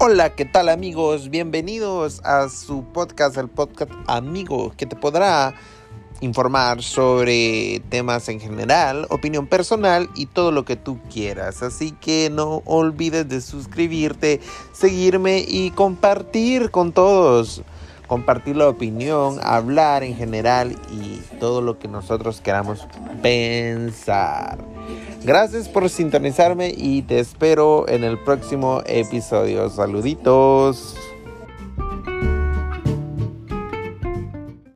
Hola, ¿qué tal amigos? Bienvenidos a su podcast, el podcast Amigo, que te podrá informar sobre temas en general, opinión personal y todo lo que tú quieras. Así que no olvides de suscribirte, seguirme y compartir con todos. Compartir la opinión, hablar en general y todo lo que nosotros queramos pensar. Gracias por sintonizarme y te espero en el próximo episodio. Saluditos.